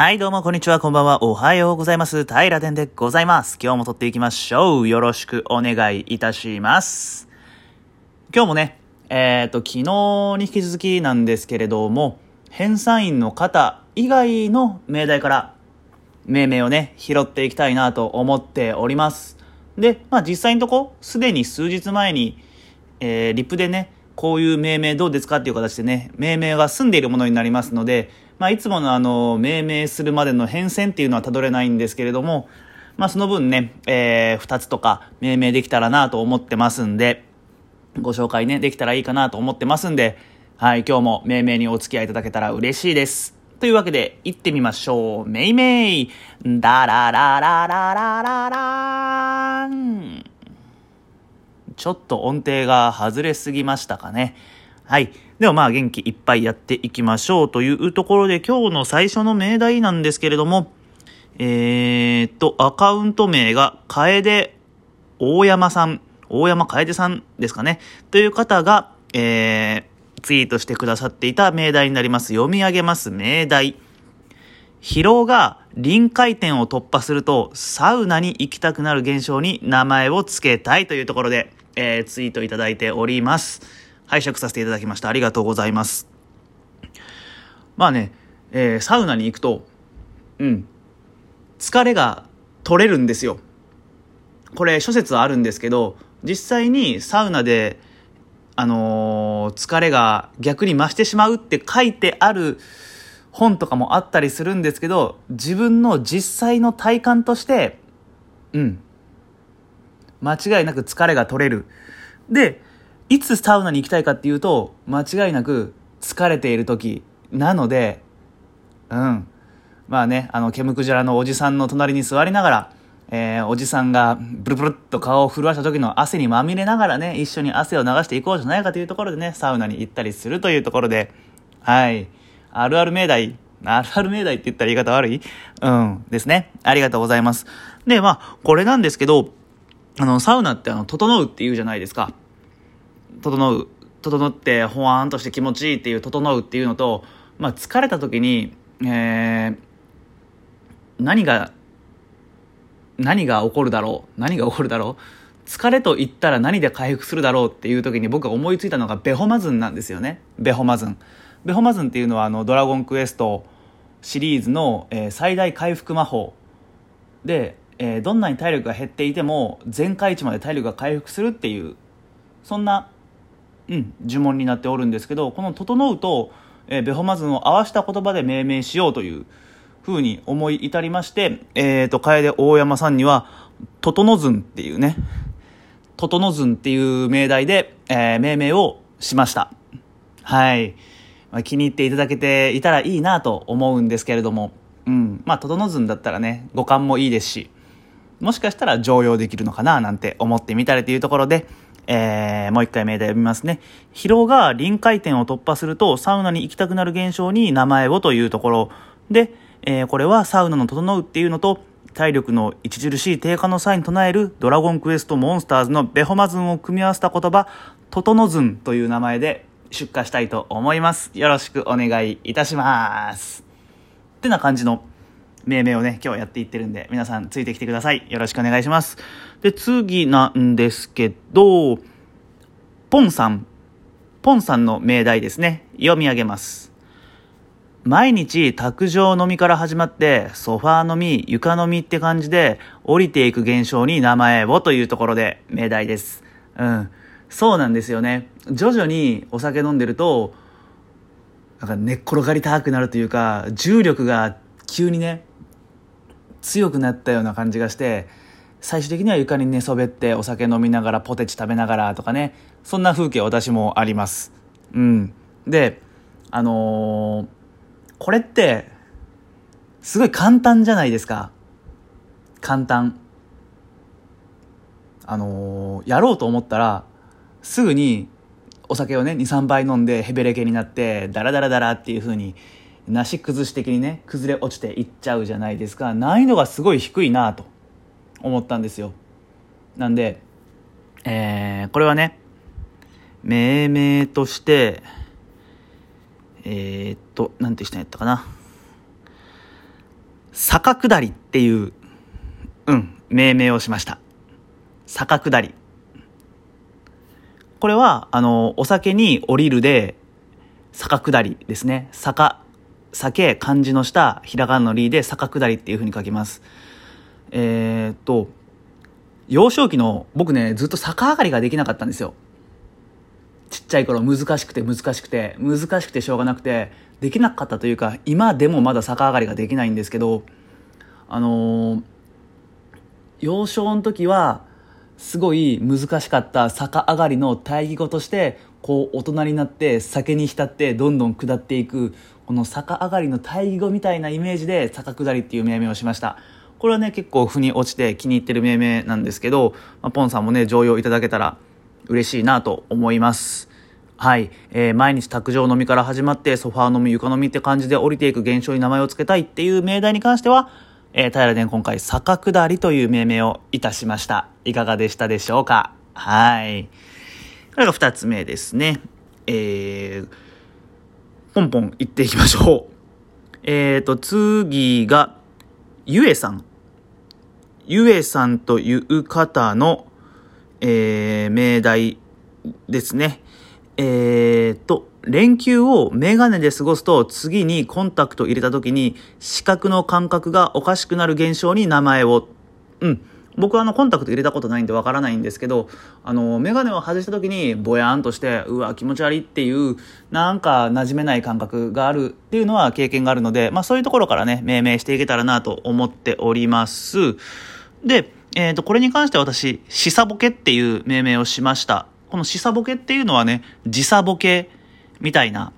はい、どうも、こんにちは、こんばんは、おはようございます。平田でございます。今日も撮っていきましょう。よろしくお願いいたします。今日もね、えっ、と、昨日に引き続きなんですけれども、編纂員の方以外の命題から、命名をね、拾っていきたいなと思っております。で、まあ実際のとこ、すでに数日前に、えーリップでね、こういう命名どうですかっていう形でね、命名が済んでいるものになりますので、まあいつものあの、命名するまでの変遷っていうのはたどれないんですけれども、まあその分ね、えー、2つとか命名できたらなと思ってますんで、ご紹介ね、できたらいいかなと思ってますんで、はい、今日も命名にお付き合いいただけたら嬉しいです。というわけで、行ってみましょう。めいめい、ダラララララララーン。ちょっと音程が外れすぎましたかね。はい。ではまあ元気いっぱいやっていきましょうというところで今日の最初の命題なんですけれども、えーっと、アカウント名が楓大山さん、大山楓さんですかね。という方が、えー、ツイートしてくださっていた命題になります。読み上げます命題。疲労が臨界点を突破するとサウナに行きたくなる現象に名前を付けたいというところで、えーツイートいただいております。拝借させていただきました。ありがとうございます。まあね、えーサウナに行くと、うん、疲れが取れるんですよ。これ諸説あるんですけど、実際にサウナで、あのー疲れが逆に増してしまうって書いてある本とかもあったりするんですけど、自分の実際の体感として、うん。間違いなく疲れが取れる。で、いつサウナに行きたいかっていうと、間違いなく疲れている時なので、うん。まあね、あの、ケムクジラのおじさんの隣に座りながら、えーおじさんがブルブルっと顔を震わした時の汗にまみれながらね、一緒に汗を流していこうじゃないかというところでね、サウナに行ったりするというところで、はい。あるある命題、あるある命題って言ったら言い方悪い？うん。ですね。ありがとうございます。で、まあ、これなんですけど、あの、サウナってあの、整うって言うじゃないですか。整う。整って、ほわーんとして気持ちいいっていう、整うっていうのと、まあ、疲れた時に、えー、何が、何が起こるだろう何が起こるだろう疲れと言ったら何で回復するだろうっていう時に僕が思いついたのがベホマズンなんですよね。ベホマズン。ベホマズンっていうのはあの、ドラゴンクエストシリーズの、えー最大回復魔法で、えーどんなに体力が減っていても全開値まで体力が回復するっていうそんな、うん、呪文になっておるんですけどこの「整う」と、えーベホマズンを合わせた言葉で命名しようというふうに思い至りまして、えー、と楓大山さんには「整ずん」っていうね「整ずん」っていう命題で、えー命名をしました。はい、まあ、気に入っていただけていたらいいなと思うんですけれどもうん。まあ整ずんだったらね五感もいいですしもしかしたら常用できるのかななんて思ってみたりというところで、えー、もう一回命題読みますね。疲労が臨界点を突破するとサウナに行きたくなる現象に名前をというところで、えーこれはサウナの整うっていうのと体力の著しい低下の際に唱えるドラゴンクエストモンスターズのベホマズンを組み合わせた言葉、トトノズンという名前で出荷したいと思います。よろしくお願いいたします。ってな感じの命名をね、今日やっていってるんで、皆さんついてきてください。よろしくお願いします。で、次なんですけど、ポンさん。ポンさんの命題ですね。読み上げます。毎日卓上飲みから始まって、ソファー飲み、床飲みって感じで、降りていく現象に名前をというところで命題です。うん。そうなんですよね。徐々にお酒飲んでると、なんか寝っ転がりたくなるというか、重力が急にね、強くなったような感じがして最終的には床に寝そべってお酒飲みながらポテチ食べながらとかねそんな風景私もあります。うん。であのーこれってすごい簡単じゃないですか。簡単。あのーやろうと思ったらすぐにお酒をね23杯飲んでヘベレケになってダラダラダラっていう風になし崩し的にね崩れ落ちていっちゃうじゃないですか難易度がすごい低いなと思ったんですよなんで、えーこれはね命名としてえーっとなんてしたやったかな坂下りっていう、うん、命名をしました。坂下り。これは、あの、お酒に降りるで、坂下りですね。坂、酒、漢字の下、ひらがなのりで坂下りっていう風に書きます。えー、っと、幼少期の僕ね、ずっと逆上がりができなかったんですよ。ちっちゃい頃難しくて難しくて、難しくてしょうがなくて、できなかったというか、今でもまだ逆上がりができないんですけど、あのー、幼少の時は、すごい難しかった逆上がりの対義語として、こう大人になって酒に浸ってどんどん下っていく、この逆上がりの対義語みたいなイメージで坂下りっていう命名をしました。これはね、結構腑に落ちて気に入ってる命名なんですけど、まあ、ポンさんもね、常用いただけたら嬉しいなと思います。はい。えー、毎日卓上飲みから始まって、ソファー飲み、床飲みって感じで降りていく現象に名前を付けたいっていう命題に関しては、えー、平殿今回、坂下りという命名をいたしました。いかがでしたでしょうか？はい。これが二つ目ですね。えー、ポンポン行っていきましょう。えーと、次が、ゆえさん。ゆえさんという方の、えー、命題ですね。えーと、連休をメガネで過ごすと次にコンタクト入れた時に視覚の感覚がおかしくなる現象に名前を。うん。僕はあのコンタクト入れたことないんでわからないんですけど、あの、メガネを外した時にぼやーんとして、うわ、気持ち悪いっていう、なんか馴染めない感覚があるっていうのは経験があるので、まあそういうところからね、命名していけたらなと思っております。で、えっ、ー、と、これに関して私、シサボケっていう命名をしました。このシサボケっていうのはね、時差ボケみたいな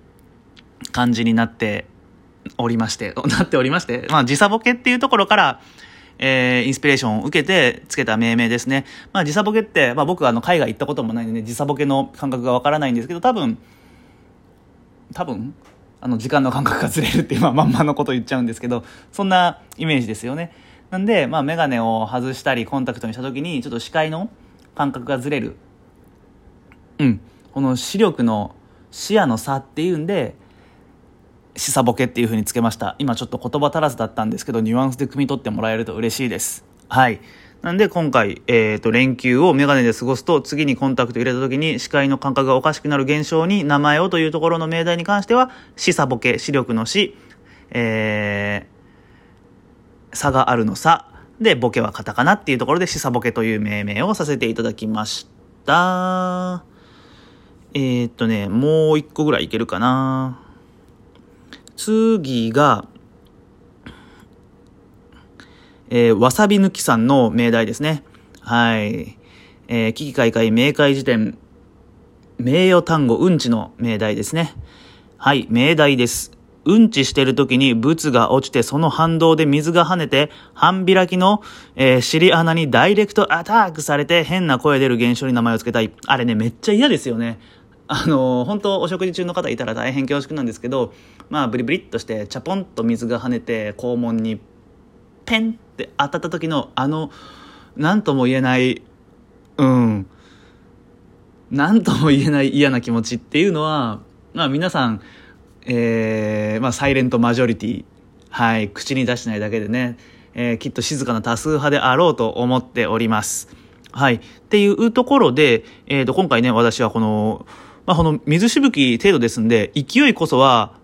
感じになっておりまして、なっておりまして、まあ時差ボケっていうところから、えー、インスピレーションを受けてつけた命名ですね。まあ、時差ボケって、まあ、僕はあの海外行ったこともないんでね、時差ボケの感覚がわからないんですけど、多分、多分、あの、時間の感覚がずれるっていう、まあ、まんまのこと言っちゃうんですけど、そんなイメージですよね。なんで、まあ、メガネを外したり、コンタクトにした時に、ちょっと視界の感覚がずれる。うん。この視力の視野の差っていうんで、時差ボケっていう風につけました。今ちょっと言葉足らずだったんですけど、ニュアンスで汲み取ってもらえると嬉しいです。はい。なんで今回、えっ、ー、と、連休をメガネで過ごすと、次にコンタクト入れた時に視界の感覚がおかしくなる現象に名前をというところの命題に関しては、視差ボケ、視力の視、えー、差があるの差、で、ボケはカタカナっていうところで、視差ボケという命名をさせていただきました。えー、っとね、もう一個ぐらいいけるかな。次が、えー、わさび抜きさんの命題ですね。はい。えー、危機開会明快辞典、名誉単語うんちの命題ですね。はい、命題です。うんちしてる時に物が落ちてその反動で水が跳ねて半開きの、えー、尻穴にダイレクトアタックされて変な声出る現象に名前を付けたい。あれね、めっちゃ嫌ですよね。あの、本当お食事中の方いたら大変恐縮なんですけど、まあ、ブリブリっとして、チャポンと水が跳ねて、肛門に、ペンって当たった時の、あの、なんとも言えない、うん、なんとも言えない嫌な気持ちっていうのは、まあ皆さん、えー、まあサイレントマジョリティ、はい、口に出してないだけでね、えー、きっと静かな多数派であろうと思っております。はい。っていうところで、えっ、ー、と、今回ね、私はこの、まあ、この水しぶき程度ですんで、勢いこそは、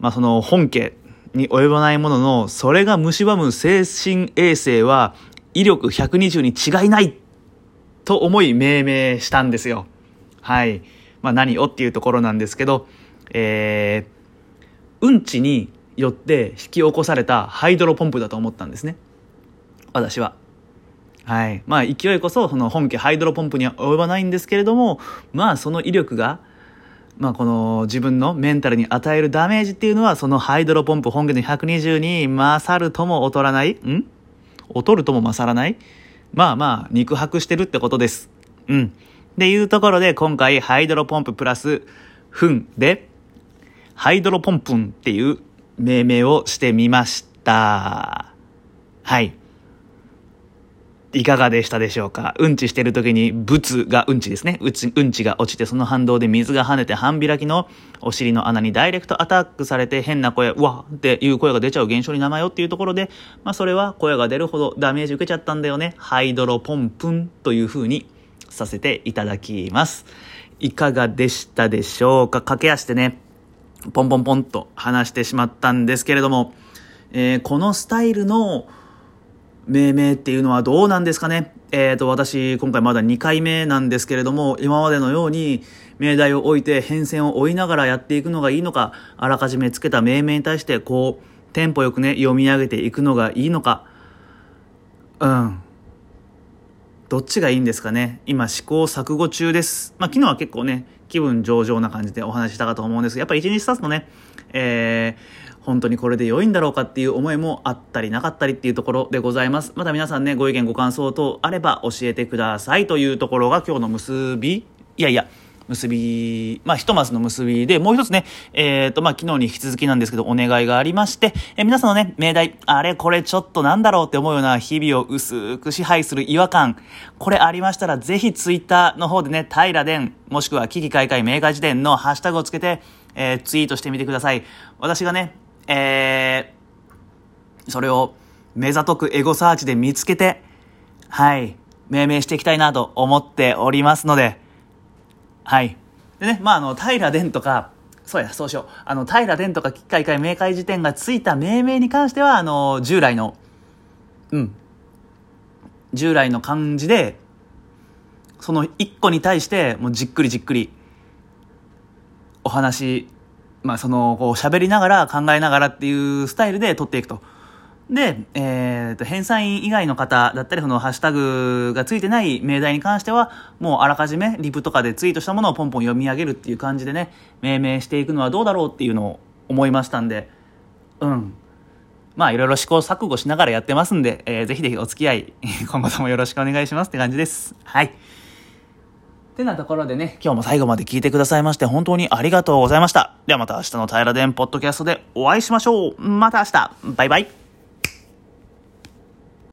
まあ、その本家に及ばないものの、それが蝕む精神衛生は威力120に違いないと思い命名したんですよ。はい。まあ、何をっていうところなんですけど、えー、うんちによって引き起こされたハイドロポンプだと思ったんですね。私は。はい。まあ、勢いこそ、その本家ハイドロポンプには及ばないんですけれども、まあ、その威力が、まあ、この自分のメンタルに与えるダメージっていうのは、そのハイドロポンプ本家の120に勝るとも劣らない、ん？劣るとも勝らない？まあまあ、肉薄してるってことです。うん。っていうところで、今回、ハイドロポンププラス、糞で、ハイドロポンプンっていう命名をしてみました。はい。いかがでしたでしょうか？うんちしてる時に物がうんちですね。うちうんちが落ちてその反動で水が跳ねて半開きのお尻の穴にダイレクトアタックされて変な声、うわっていう声が出ちゃう現象に名前よっていうところで、まあそれは声が出るほどダメージ受けちゃったんだよね。ハイドロポンプンという風にさせていただきます。いかがでしたでしょうか？駆け足でね、ポンポンポンと話してしまったんですけれども、えー、このスタイルの命名っていうのはどうなんですかね？えっ、ー、と、私、今回まだ2回目なんですけれども、今までのように、命題を置いて変遷を追いながらやっていくのがいいのか、あらかじめつけた命名に対して、こう、テンポよくね、読み上げていくのがいいのか、うん。どっちがいいんですかね？今試行錯誤中です。まあ、昨日は結構ね、気分上々な感じでお話ししたかと思うんですが、やっぱり一日経つとね、えー、本当にこれで良いんだろうかっていう思いもあったりなかったりっていうところでございます。また皆さんね、ご意見ご感想等あれば教えてくださいというところが今日の結びいやいや、結び、まあ、ひとまずの結びで、もう一つね、えっ、ー、と、まあ、昨日に引き続きなんですけど、お願いがありまして、えー、皆さんのね、命題、あれ、これちょっとなんだろうって思うような日々を薄く支配する違和感、これありましたら、ぜひツイッターの方でね、平殿、もしくは危機開会明快辞典のハッシュタグをつけて、えー、ツイートしてみてください。私がね、えー、それを目ざとくエゴサーチで見つけて、はい、命名していきたいなと思っておりますので、はい。でね、まあ、あの、平殿とか、そうや、そうしよう。あの、平殿とか、機械会明快辞典がついた命名に関しては、あの、従来の、うん。従来の漢字で、その一個に対して、もうじっくりじっくり、お話まあ、その、こう、喋りながら考えながらっていうスタイルで撮っていくと。で、えー、と、返済員以外の方だったり、その、ハッシュタグがついてない命題に関しては、もうあらかじめリプとかでツイートしたものをポンポン読み上げるっていう感じでね、命名していくのはどうだろうっていうのを思いましたんで、うん。まあ、いろいろ試行錯誤しながらやってますんで、えー、ぜひぜひお付き合い、今後ともよろしくお願いしますって感じです。はい。てなところでね、今日も最後まで聞いてくださいまして本当にありがとうございました。ではまた明日の平田殿ポッドキャストでお会いしましょう。また明日。バイバイ。